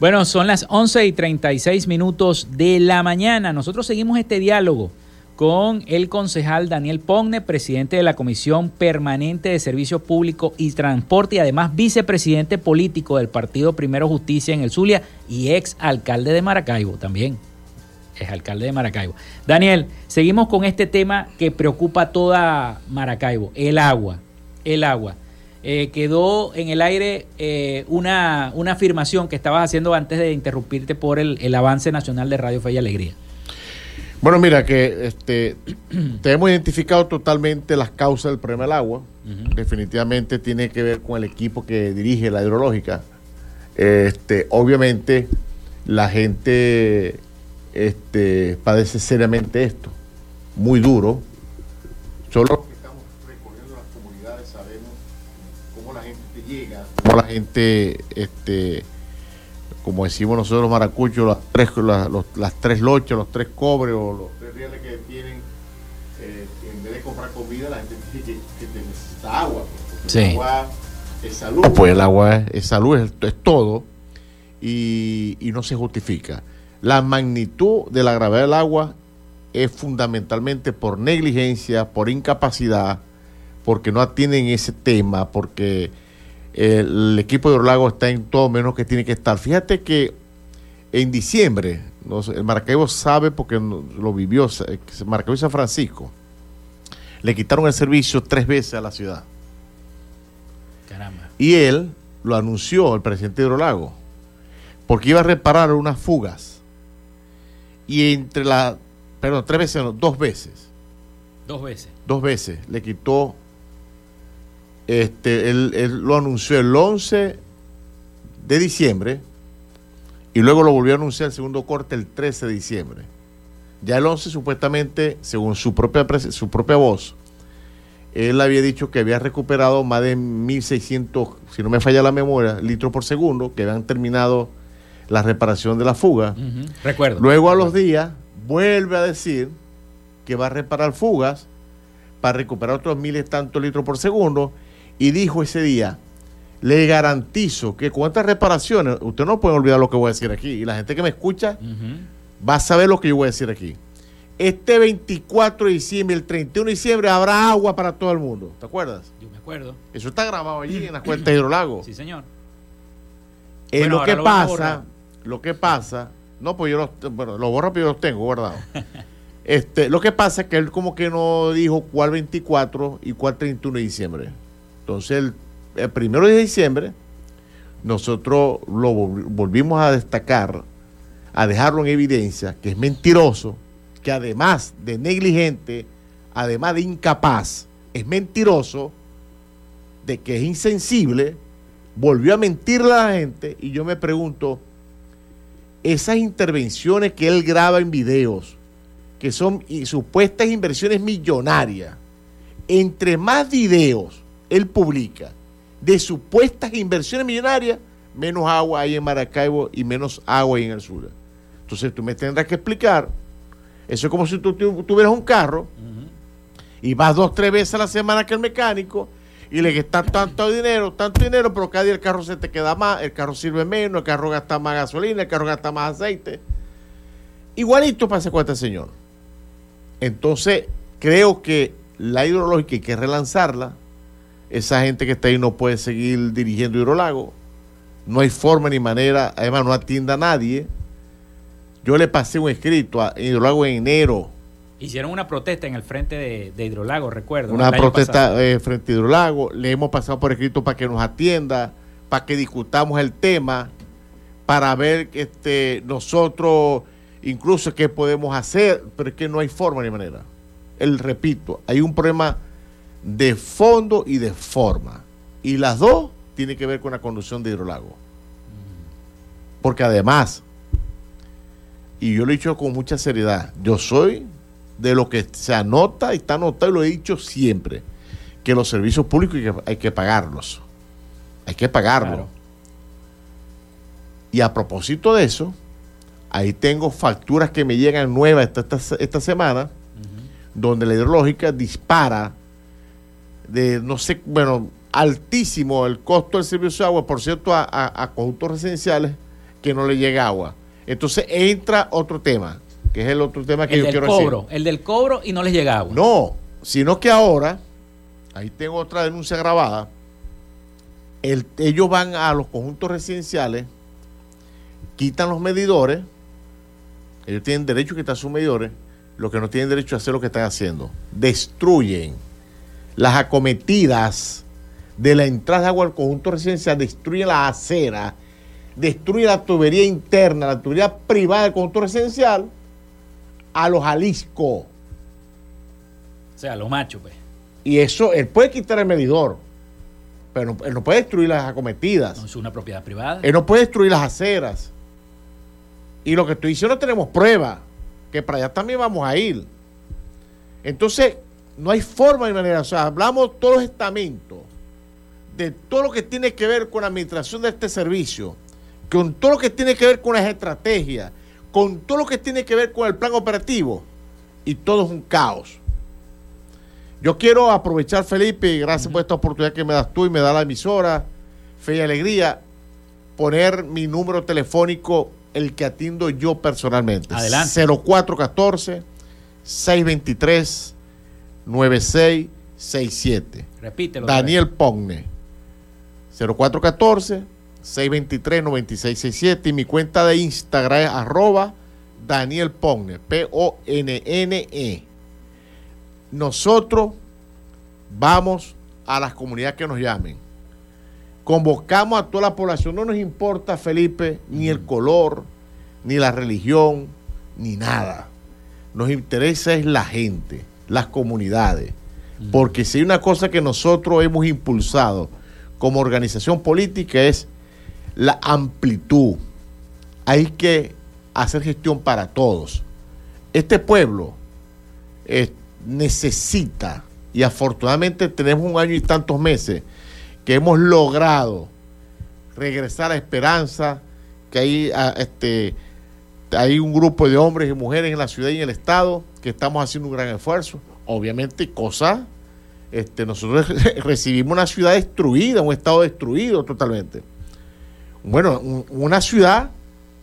Bueno, son las 11 y 36 minutos de la mañana. Nosotros seguimos este diálogo con el concejal Daniel Pogne, presidente de la Comisión Permanente de Servicio Público y Transporte y además vicepresidente político del Partido Primero Justicia en el Zulia y ex alcalde de Maracaibo también. Es alcalde de Maracaibo. Daniel, seguimos con este tema que preocupa a toda Maracaibo, el agua. El agua. Eh, quedó en el aire eh, una, una afirmación que estabas haciendo antes de interrumpirte por el, el avance nacional de Radio Fe y Alegría. Bueno, mira que este tenemos identificado totalmente las causas del problema del agua. Definitivamente tiene que ver con el equipo que dirige la hidrológica. Este, obviamente la gente este, padece seriamente esto, muy duro. Solo cómo la gente este, como decimos nosotros los maracuchos, las tres, las, los- las tres lochas, los tres cobres o los tres reales que tienen, eh, en vez de comprar comida, la gente dice que, que necesita agua. porque Sí. El agua es salud. Pues el agua es, es salud, es, es todo, y, y no se justifica. La magnitud de la gravedad del agua es fundamentalmente por negligencia, por incapacidad, porque no atienden ese tema, porque el equipo de Orlago está en todo menos que tiene que estar. Fíjate que en diciembre, el Maracaibo sabe porque lo vivió, Maracaibo y San Francisco, le quitaron el servicio tres veces a la ciudad. Caramba. Y él lo anunció, el presidente de Hidrolago, porque iba a reparar unas fugas. Y entre la, perdón, tres veces, no, dos veces, Dos veces. dos veces le quitó, este, él, él lo anunció el 11 de diciembre y luego lo volvió a anunciar el segundo corte el 13 de diciembre. Ya el 11 supuestamente, según su propia, su propia voz, él había dicho que había recuperado más de 1.600, si no me falla la memoria, litros por segundo, que habían terminado la reparación de la fuga. Recuerdo. Luego a los días vuelve a decir que va a reparar fugas para recuperar otros miles tantos litros por segundo y dijo ese día, le garantizo que con estas reparaciones, usted no puede olvidar lo que voy a decir aquí y la gente que me escucha va a saber lo que yo voy a decir aquí. Este 24 de diciembre, el 31 de diciembre habrá agua para todo el mundo, ¿te acuerdas? Yo me acuerdo. Eso está grabado allí en las cuentas de Hidrolago. Sí, señor. Eh, Bueno, lo que lo pasa, lo que pasa, no, pues yo los, bueno, los borro, pero yo los tengo guardados. este, lo que pasa es que él como que no dijo cuál 24 y cuál 31 de diciembre. Entonces, el, primero de diciembre, nosotros lo vol- volvimos a destacar, a dejarlo en evidencia, que es mentiroso, que además de negligente, además de incapaz, es mentiroso, de que es insensible, volvió a mentirle a la gente y yo me pregunto, esas intervenciones que él graba en videos, que son supuestas inversiones millonarias, entre más videos él publica de supuestas inversiones millonarias, menos agua hay en Maracaibo y menos agua hay en el sur. Entonces tú me tendrás que explicar, eso es como si tú tu- tuvieras un carro y vas dos, tres veces a la semana que el mecánico y le gastas tanto dinero, tanto dinero, pero cada día el carro se te queda más, el carro sirve menos, el carro gasta más gasolina, el carro gasta más aceite. Igualito pasa con este señor. Entonces, creo que la hidrológica hay que relanzarla. Esa gente que está ahí no puede seguir dirigiendo hidrolago. No hay forma ni manera, además no atienda a nadie. Yo le pasé un escrito a hidrolago en enero Hicieron una protesta en el frente de, de Hidrolago, recuerdo. una protesta eh, frente a Hidrolago. Le hemos pasado por escrito para que nos atienda, para que discutamos el tema, para ver este, nosotros incluso qué podemos hacer, pero es que no hay forma ni manera. El repito, hay un problema de fondo y de forma. Y las dos tienen que ver con la conducción de Hidrolago. Porque además, y yo lo he dicho con mucha seriedad, yo soy de lo que se anota y está anotado y lo he dicho siempre, que los servicios públicos hay que, hay que pagarlos. Hay que pagarlos. Claro. Y a propósito de eso, ahí tengo facturas que me llegan nuevas esta, esta, esta semana, donde la hidrológica dispara de, no sé, bueno, altísimo el costo del servicio de agua, por cierto, a, a, a conjuntos residenciales que no le llega agua. Entonces entra otro tema, que es el otro tema que el yo del quiero cobro, decir. el del cobro y no les llega agua. No, sino que ahora, ahí tengo otra denuncia grabada, el- ellos van a los conjuntos residenciales, quitan los medidores, ellos tienen derecho a quitar sus medidores, lo que no tienen derecho a hacer lo que están haciendo, destruyen las acometidas de la entrada de agua al conjunto residencial, destruyen la acera, destruyen la tubería interna, la tubería privada del conjunto residencial, a los Jalisco. O sea, los machos, pues. Y eso, él puede quitar el medidor, pero no- él no puede destruir las acometidas. No es una propiedad privada. Él no puede destruir las aceras. Y lo que estoy diciendo tenemos prueba, que para allá también vamos a ir. Entonces, no hay forma de manera. O sea, hablamos todos los estamentos, de todo lo que tiene que ver con la administración de este servicio, con todo lo que tiene que ver con las estrategias, con todo lo que tiene que ver con el plan operativo, y todo es un caos. Yo quiero aprovechar, Felipe, y gracias por esta oportunidad que me das tú y me da la emisora, Fe y Alegría, poner mi número telefónico, el que atiendo yo personalmente. Adelante. 0414 623 9667. Repítelo. Daniel Pogne. 0414 623 9667 y mi cuenta de Instagram es arroba Daniel Pogne, P-O-N-N-E. Nosotros vamos a las comunidades que nos llamen. Convocamos a toda la población, no nos importa, Felipe, ni el color, ni la religión, ni nada. Nos interesa es la gente, las comunidades. Porque si hay una cosa que nosotros hemos impulsado como organización política es la amplitud. Hay que hacer gestión para todos. Este pueblo eh, necesita, y afortunadamente tenemos un año y tantos meses que hemos logrado regresar a esperanza, que hay, ah, este, hay un grupo de hombres y mujeres en la ciudad y en el estado que estamos haciendo un gran esfuerzo. Obviamente, cosas, este, nosotros recibimos una ciudad destruida, un estado destruido totalmente. Bueno, un- una ciudad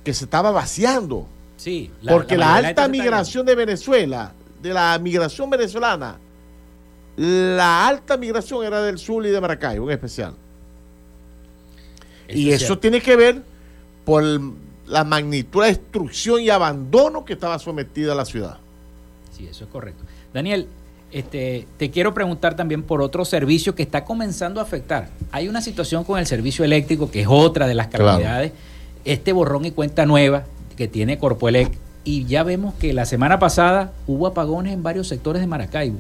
que se estaba vaciando. Sí, la- porque la alta migración de Venezuela, de la migración venezolana, la alta migración era del sur y de Maracaibo en especial. Eso y es eso cierto. tiene que ver por el- la magnitud de destrucción y abandono que estaba sometida la ciudad. Sí, eso es correcto. Daniel, este, te quiero preguntar también por otro servicio que está comenzando a afectar. Hay una situación con el servicio eléctrico que es otra de las Claro. calamidades. Este borrón y cuenta nueva que tiene Corpoelec. Y ya vemos que la semana pasada hubo apagones en varios sectores de Maracaibo.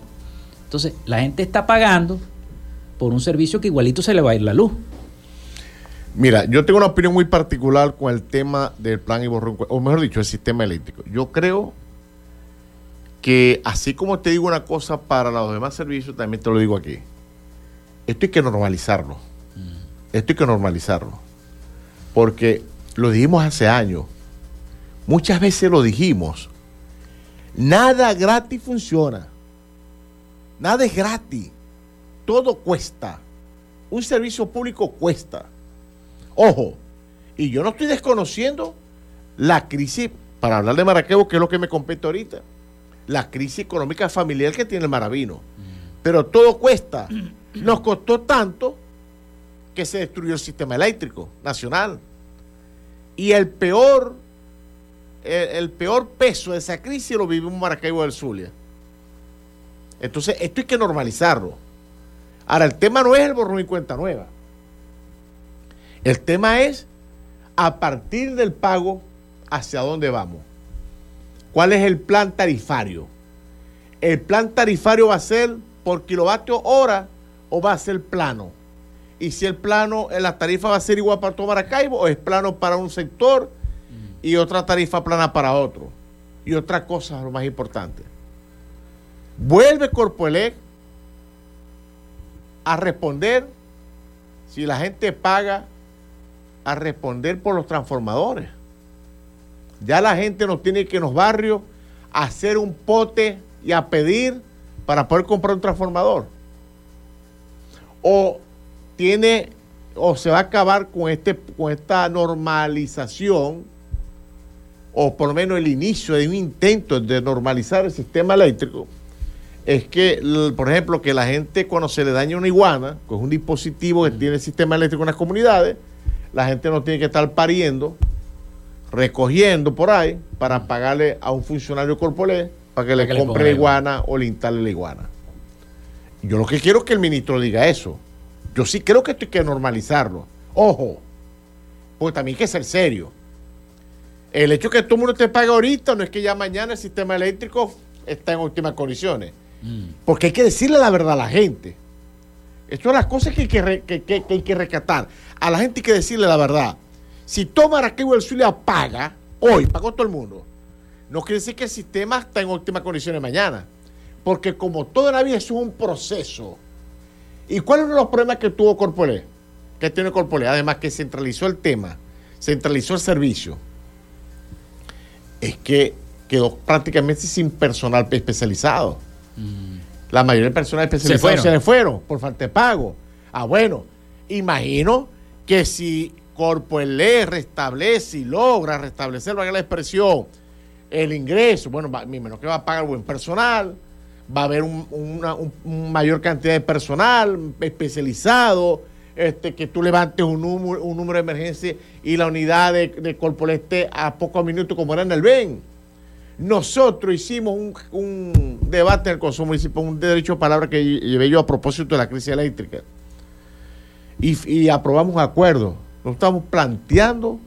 Entonces, la gente está pagando por un servicio que igualito se le va a ir la luz. Mira, yo tengo una opinión muy particular con el tema del plan y borrón, o mejor dicho, el sistema eléctrico. Yo creo que así como te digo una cosa para los demás servicios, también te lo digo aquí. Esto hay que normalizarlo. Esto hay que normalizarlo. Porque lo dijimos hace años. Muchas veces lo dijimos. Nada gratis funciona. Nada es gratis. Todo cuesta. un servicio público cuesta. Ojo, y yo no estoy desconociendo la crisis, para hablar de Maracaibo, que es lo que me compete ahorita, la crisis económica familiar que tiene el Maravino. Pero todo cuesta. Nos costó tanto que se destruyó el sistema eléctrico nacional. Y el peor, el, el peor peso de esa crisis lo vivimos en Maracaibo del Zulia. Entonces, esto hay que normalizarlo. Ahora, el tema no es el borrón y cuenta nueva. El tema es a partir del pago hacia dónde vamos. ¿Cuál es el plan tarifario? ¿El plan tarifario va a ser por kilovatio hora o va a ser plano? Y si el plano, eh, la tarifa va a ser igual para todo Maracaibo o es plano para un sector y otra tarifa plana para otro. Y otra cosa, lo más importante. Vuelve Corpoelec a responder si la gente paga a responder por los transformadores. Ya la gente no tiene que en los barrios hacer un pote y a pedir para poder comprar un transformador. O tiene o se va a acabar con este con esta normalización o por lo menos el inicio de un intento de normalizar el sistema eléctrico es que, por ejemplo, que la gente cuando se le daña una iguana, que es un dispositivo que tiene el sistema eléctrico en las comunidades, la gente no tiene que estar pariendo, recogiendo por ahí para pagarle a un funcionario corporé para que le que compre la iguana o le instale la iguana. Yo lo que quiero es que el ministro diga eso. Yo sí creo que esto hay que normalizarlo. Ojo, porque también hay que ser serio. El hecho que todo el mundo te pague ahorita no es que ya mañana el sistema eléctrico está en óptimas condiciones. Porque hay que decirle la verdad a la gente. Estas son las cosas que hay que- que- que hay que rescatar. A la gente hay que decirle la verdad. Si toma del Zulia paga, hoy, pagó todo el mundo, no quiere decir que el sistema está en óptimas condiciones mañana. Porque como toda la vida eso es un proceso. ¿Y cuál es uno de los problemas que tuvo Corpolé? Que tiene Corpolé, además que centralizó el tema, centralizó el servicio. Es que quedó prácticamente sin personal especializado. La mayoría del personal especializado fueron. se, le fueron por falta de pago. Ah, bueno, imagino que si Corpoelé restablece y logra restablecer, valga la expresión, el ingreso, bueno, va, me imagino que va a pagar buen personal, va a haber un, una un- un mayor cantidad de personal especializado, este, que tú levantes un número, de emergencia y la unidad de, de Corpoelé esté a pocos minutos como era en el BEN. Nosotros hicimos un, debate en el Consejo Municipal, un derecho a palabra que lle- llevé yo a propósito de la crisis eléctrica. Y, aprobamos un acuerdo. Nos estamos planteando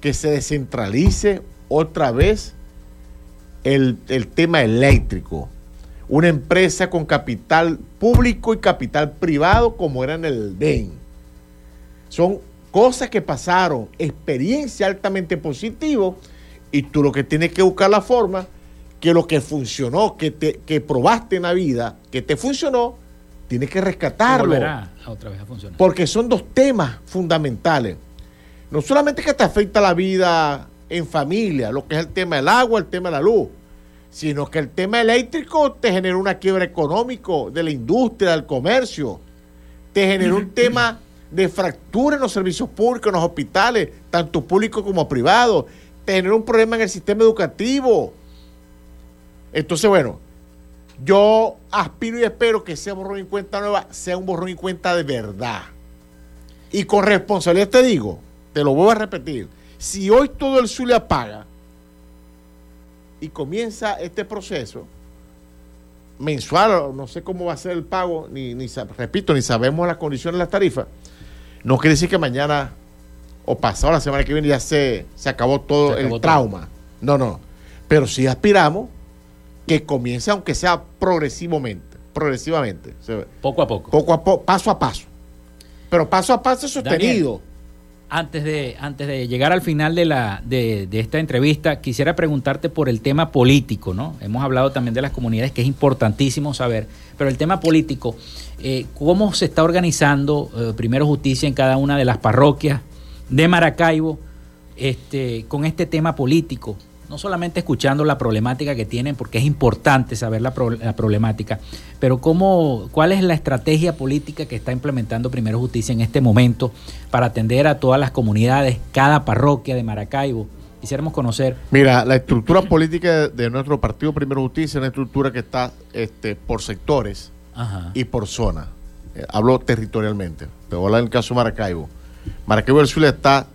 que se descentralice otra vez el, el tema eléctrico. Una empresa con capital público y capital privado como era en el DEN. Son cosas que pasaron, experiencia altamente positiva y tú lo que tienes que buscar la forma que lo que funcionó, que, te, que probaste en la vida, que te funcionó, tienes que rescatarlo. Volverá a otra vez a funcionar. Porque son dos temas fundamentales. No solamente que te afecta la vida en familia, lo que es el tema del agua, el tema de la luz, sino que el tema eléctrico te genera una quiebra económico de la industria, del comercio, te genera un tema de fractura en los servicios públicos, en los hospitales, tanto públicos como privados, te genera un problema en el sistema educativo. Entonces, bueno, yo aspiro y espero que ese borrón y cuenta nueva sea un borrón y cuenta de verdad. Y con responsabilidad te digo, te lo voy a repetir, si hoy todo el Zulia paga y comienza este proceso mensual, no sé cómo va a ser el pago, ni, repito, ni sabemos las condiciones de las tarifas, no quiere decir que mañana o pasado la semana que viene ya se, se acabó todo Se acabó el todo. trauma. No, no. Pero sí aspiramos que comience, aunque sea progresivamente, progresivamente. o sea, Poco a poco. poco a poco, paso a paso. Pero paso a paso sostenido. Antes de, antes de llegar al final de, la, de, de esta entrevista, quisiera preguntarte por el tema político, ¿no? Hemos hablado también de las comunidades, que es importantísimo saber, pero el tema político, eh, ¿cómo se está organizando eh, primero justicia en cada una de las parroquias de Maracaibo este, con este tema político? No solamente escuchando la problemática que tienen, porque es importante saber la, pro- la problemática, pero cómo, cuál es la estrategia política que está implementando Primero Justicia en este momento para atender a todas las comunidades, cada parroquia de Maracaibo. Quisiéramos conocer. Mira, la estructura política de nuestro partido Primero Justicia es una estructura que está este, por sectores Ajá. y por zona. Eh, hablo territorialmente. Te voy a hablar en el caso de Maracaibo. Maracaibo del Zulia está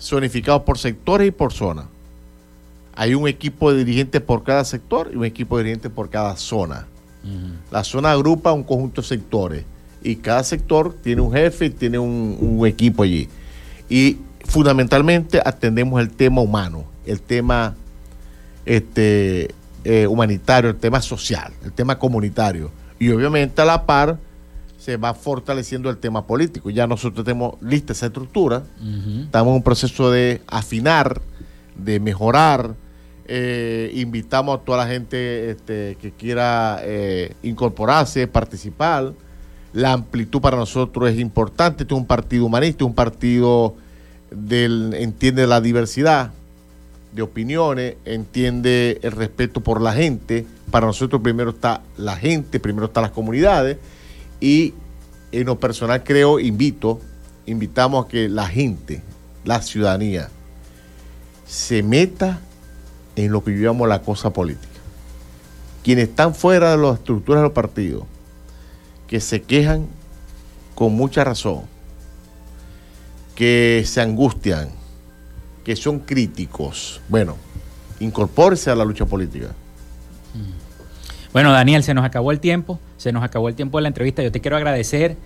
zonificado por sectores y por zona. Hay un equipo de dirigentes por cada sector y un equipo de dirigentes por cada zona. La zona agrupa un conjunto de sectores y cada sector tiene un jefe y tiene un, un equipo allí. Y fundamentalmente atendemos el tema humano, el tema este, eh, humanitario, el tema social, el tema comunitario. Y obviamente a la par se va fortaleciendo el tema político. Ya nosotros tenemos lista esa estructura, estamos en un proceso de afinar, de mejorar. Eh, invitamos a toda la gente este, que quiera eh, incorporarse, participar. La amplitud para nosotros es importante. Este es un partido humanista, un partido del entiende la diversidad de opiniones, entiende el respeto por la gente. Para nosotros primero está la gente, primero están las comunidades y en lo personal creo, invito, invitamos a que la gente, la ciudadanía, se meta en lo que llamamos la cosa política. Quienes están fuera de las estructuras de los partidos, que se quejan con mucha razón, que se angustian, que son críticos, bueno, incorpórese a la lucha política. Bueno, Daniel, se nos acabó el tiempo, se nos acabó el tiempo de la entrevista. Yo te quiero agradecer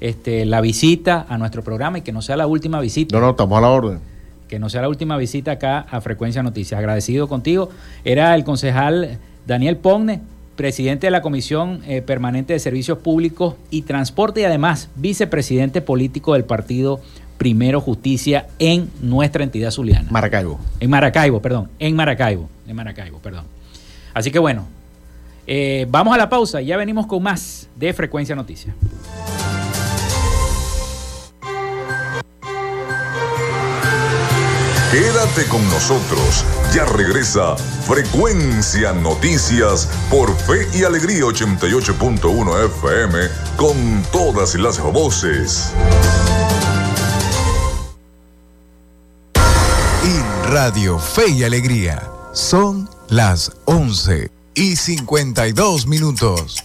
este, la visita a nuestro programa y que no sea la última visita. No, no, estamos a la orden. Que no sea la última visita acá a Frecuencia Noticias. Agradecido contigo. Era el concejal Daniel Pogne, presidente de la Comisión eh, Permanente de Servicios Públicos y Transporte y además vicepresidente político del partido Primero Justicia en nuestra entidad zuliana. Maracaibo. En Maracaibo, perdón. En Maracaibo. En Maracaibo, perdón. Así que bueno, eh, vamos a la pausa y ya venimos con más de Frecuencia Noticias. Quédate con nosotros. Ya regresa Frecuencia Noticias por Fe y Alegría 88.1 FM con todas las voces. En Radio Fe y Alegría son las 11 y 52 minutos.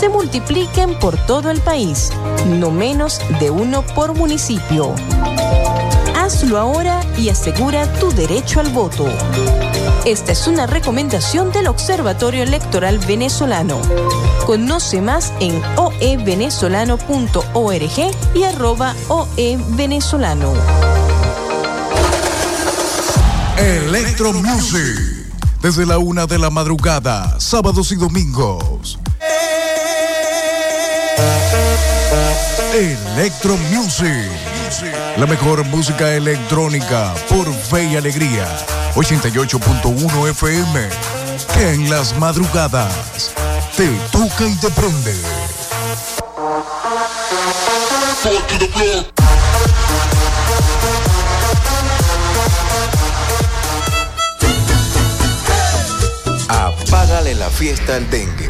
se multipliquen por todo el país, no menos de uno por municipio. Hazlo ahora y asegura tu derecho al voto. Esta es una recomendación del Observatorio Electoral Venezolano. Conoce más en oevenezolano.org y arroba oevenezolano. Electro Music. Desde la una de la madrugada, sábados y domingos. Electro Music. La mejor música electrónica por fe y alegría. 88.1 FM. Que en las madrugadas te toca y te prende. Apágale la fiesta al dengue.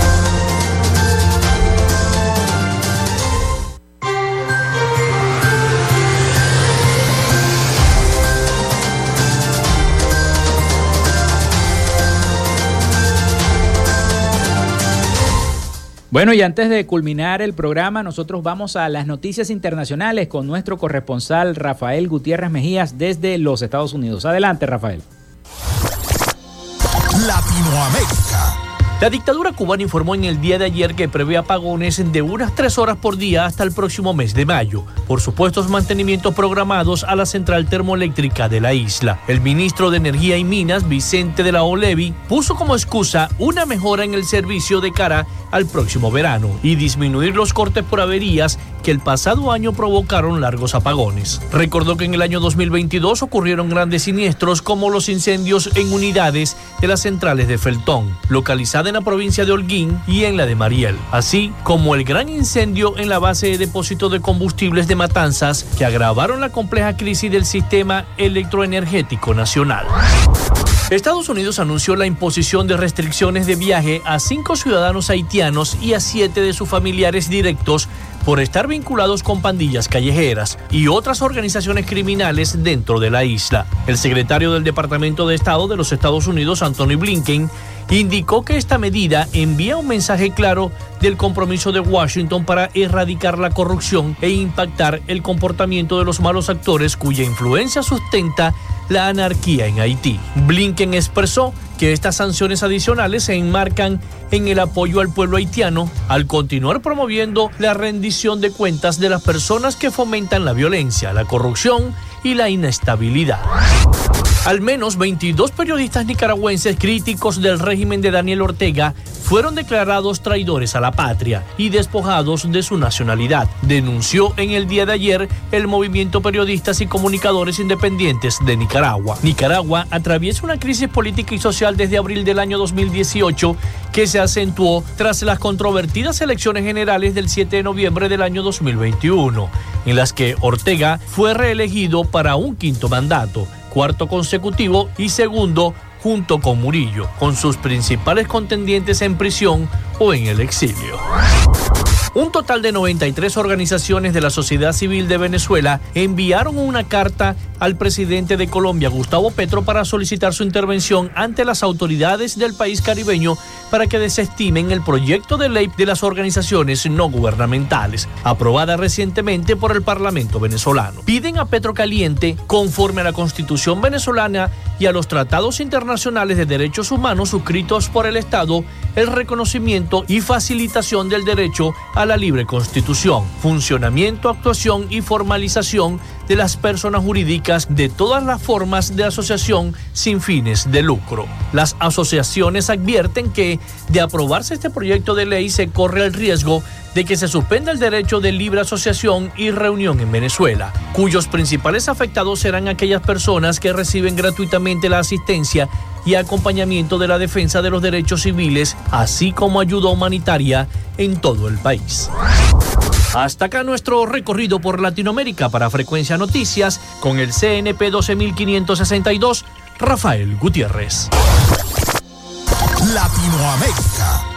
Bueno, y antes de culminar el programa, nosotros vamos a las noticias internacionales con nuestro corresponsal Rafael Gutiérrez Mejías desde los Estados Unidos. Adelante, Rafael. Latinoamérica. La dictadura cubana informó en el día de ayer que prevé apagones de unas tres horas por día hasta el próximo mes de mayo, por supuestos mantenimientos programados a la central termoeléctrica de la isla. El ministro de Energía y Minas, Vicente de la Olevi, puso como excusa una mejora en el servicio de cara al próximo verano y disminuir los cortes por averías que el pasado año provocaron largos apagones. Recordó que en el año 2022 ocurrieron grandes siniestros como los incendios en unidades de las centrales de Feltón, localizada en la provincia de Holguín y en la de Mariel, así como el gran incendio en la base de depósito de combustibles de Matanzas que agravaron la compleja crisis del sistema electroenergético nacional. Estados Unidos anunció la imposición de restricciones de viaje a cinco ciudadanos haitianos y a siete de sus familiares directos por estar vinculados con pandillas callejeras y otras organizaciones criminales dentro de la isla. El secretario del Departamento de Estado de los Estados Unidos, Anthony Blinken, indicó que esta medida envía un mensaje claro del compromiso de Washington para erradicar la corrupción e impactar el comportamiento de los malos actores cuya influencia sustenta la anarquía en Haití. Blinken expresó que estas sanciones adicionales se enmarcan en el apoyo al pueblo haitiano al continuar promoviendo la rendición de cuentas de las personas que fomentan la violencia, la corrupción y la inestabilidad. Al menos 22 periodistas nicaragüenses críticos del régimen de Daniel Ortega fueron declarados traidores a la patria y despojados de su nacionalidad, denunció en el día de ayer el movimiento Periodistas y Comunicadores Independientes de Nicaragua. Nicaragua atraviesa una crisis política y social desde abril del año 2018 que se acentuó tras las controvertidas elecciones generales del 7 de noviembre del año 2021, en las que Ortega fue reelegido para un quinto mandato cuarto consecutivo y segundo junto con Murillo, con sus principales contendientes en prisión o en el exilio. Un total de 93 organizaciones de la sociedad civil de Venezuela enviaron una carta al presidente de Colombia, Gustavo Petro, para solicitar su intervención ante las autoridades del país caribeño para que desestimen el proyecto de ley de las organizaciones no gubernamentales, aprobada recientemente por el Parlamento venezolano. Piden a Petro Caliente, conforme a la Constitución venezolana y a los tratados internacionales de derechos humanos suscritos por el Estado, el reconocimiento y facilitación del derecho a la libre constitución, funcionamiento, actuación y formalización de las personas jurídicas de todas las formas de asociación sin fines de lucro. Las asociaciones advierten que, de aprobarse este proyecto de ley, se corre el riesgo de que se suspenda el derecho de libre asociación y reunión en Venezuela, cuyos principales afectados serán aquellas personas que reciben gratuitamente la asistencia y acompañamiento de la defensa de los derechos civiles, así como ayuda humanitaria en todo el país. Hasta acá nuestro recorrido por Latinoamérica para Frecuencia Noticias con el CNP 12562, Rafael Gutiérrez. Latinoamérica.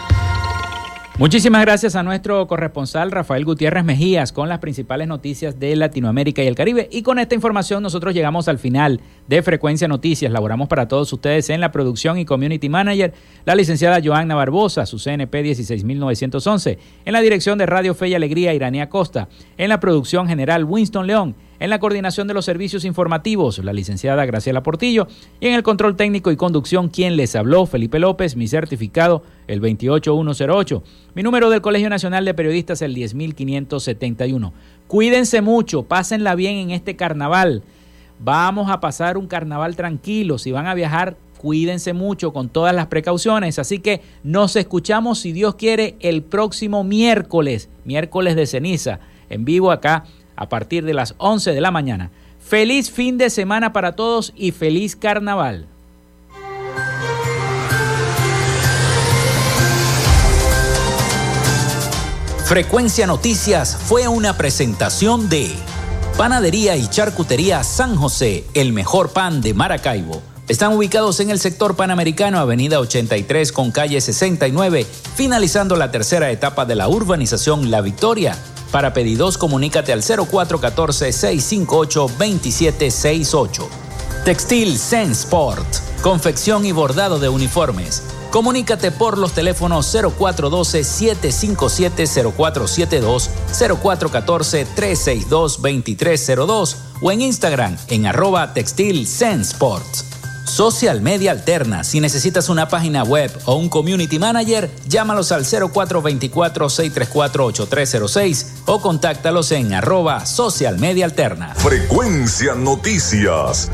Muchísimas gracias a nuestro corresponsal Rafael Gutiérrez Mejías con las principales noticias de Latinoamérica y el Caribe. Y con esta información nosotros llegamos al final de Frecuencia Noticias. Laboramos para todos ustedes en la producción y community manager, la licenciada Joanna Barbosa, su CNP 16911. En la dirección de Radio Fe y Alegría, Iranía Costa. En la producción general, Winston León. En la coordinación de los servicios informativos, la licenciada Graciela Portillo. Y en el control técnico y conducción, quien les habló, Felipe López, mi certificado, el 28108. Mi número del Colegio Nacional de Periodistas, el 10571. Cuídense mucho, pásenla bien en este carnaval. Vamos a pasar un carnaval tranquilo. Si van a viajar, cuídense mucho con todas las precauciones. Así que nos escuchamos, si Dios quiere, el próximo miércoles, miércoles de ceniza, en vivo acá a partir de las 11 de la mañana. Feliz fin de semana para todos y feliz carnaval. Frecuencia Noticias fue una presentación de... Panadería y Charcutería San José, el mejor pan de Maracaibo. Están ubicados en el sector panamericano, avenida 83 con calle 69, finalizando la tercera etapa de la urbanización La Victoria. Para pedidos, comunícate al 0414-658-2768. Textil Sensport, confección y bordado de uniformes. Comunícate por los teléfonos 0412-757-0472, 0414-362-2302 o en Instagram en arroba textil Sensport. Social Media Alterna. Si necesitas una página web o un community manager, llámalos al 0424-634-8306 o contáctalos en arroba Alterna. Frecuencia Noticias.